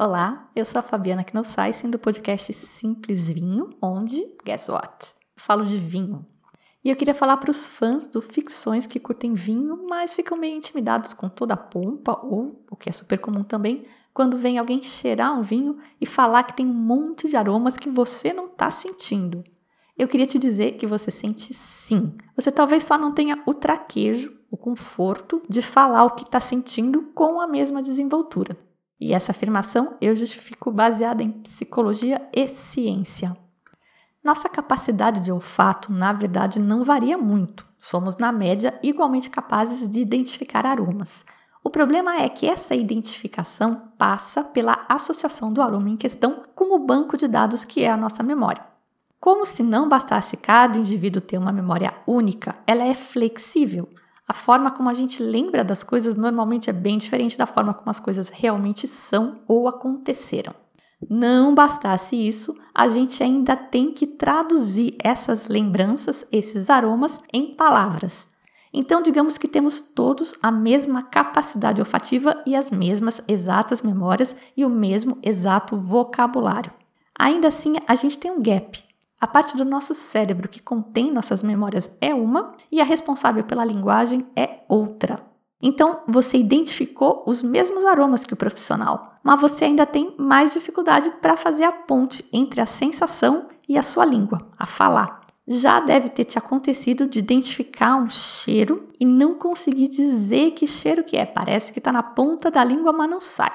Olá, eu sou a Fabiana Knossaisen do podcast Simples Vinho, onde, guess what? Falo de vinho. E eu queria falar para os fãs do ficções que curtem vinho, mas ficam meio intimidados com toda a pompa, ou, o que é super comum também, quando vem alguém cheirar um vinho e falar que tem um monte de aromas que você não está sentindo. Eu queria te dizer que você sente sim. Você talvez só não tenha o traquejo, o conforto de falar o que está sentindo com a mesma desenvoltura. E essa afirmação eu justifico baseada em psicologia e ciência. Nossa capacidade de olfato, na verdade, não varia muito. Somos, na média, igualmente capazes de identificar aromas. O problema é que essa identificação passa pela associação do aroma em questão com o banco de dados que é a nossa memória. Como se não bastasse cada indivíduo ter uma memória única, ela é flexível. A forma como a gente lembra das coisas normalmente é bem diferente da forma como as coisas realmente são ou aconteceram. Não bastasse isso, a gente ainda tem que traduzir essas lembranças, esses aromas, em palavras. Então, digamos que temos todos a mesma capacidade olfativa e as mesmas exatas memórias e o mesmo exato vocabulário. Ainda assim, a gente tem um gap, a parte do nosso cérebro que contém nossas memórias é uma e a responsável pela linguagem é outra. Então, você identificou os mesmos aromas que o profissional, mas você ainda tem mais dificuldade para fazer a ponte entre a sensação e a sua língua, a falar. Já deve ter te acontecido de identificar um cheiro e não conseguir dizer que cheiro que é. Parece que está na ponta da língua, mas não sai.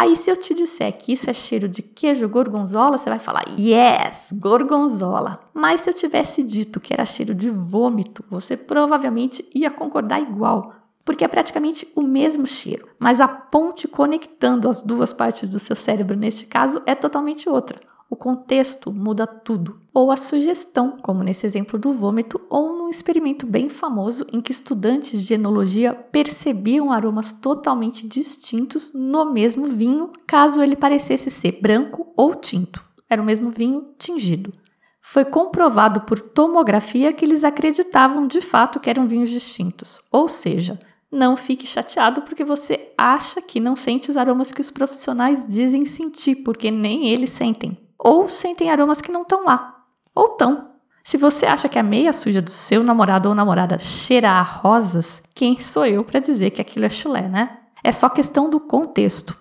Aí, se eu te disser que isso é cheiro de queijo gorgonzola, você vai falar, yes, gorgonzola. Mas se eu tivesse dito que era cheiro de vômito, você provavelmente ia concordar igual, porque é praticamente o mesmo cheiro, mas a ponte conectando as duas partes do seu cérebro, neste caso, é totalmente outra. O contexto muda tudo. Ou a sugestão, como nesse exemplo do vômito, ou experimento bem famoso em que estudantes de enologia percebiam aromas totalmente distintos no mesmo vinho, caso ele parecesse ser branco ou tinto. Era o mesmo vinho tingido. Foi comprovado por tomografia que eles acreditavam de fato que eram vinhos distintos. Ou seja, não fique chateado porque você acha que não sente os aromas que os profissionais dizem sentir, porque nem eles sentem ou sentem aromas que não estão lá, ou estão. Se você acha que a meia suja do seu namorado ou namorada cheira a rosas, quem sou eu para dizer que aquilo é chulé, né? É só questão do contexto.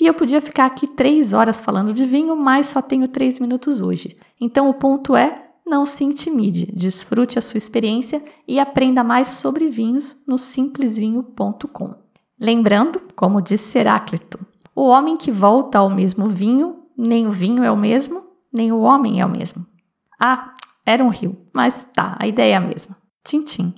E eu podia ficar aqui três horas falando de vinho, mas só tenho três minutos hoje. Então o ponto é: não se intimide, desfrute a sua experiência e aprenda mais sobre vinhos no simplesvinho.com. Lembrando, como disse Heráclito, o homem que volta ao mesmo vinho nem o vinho é o mesmo, nem o homem é o mesmo. Ah, era um rio, mas tá, a ideia é a mesma. Tchim, tchim.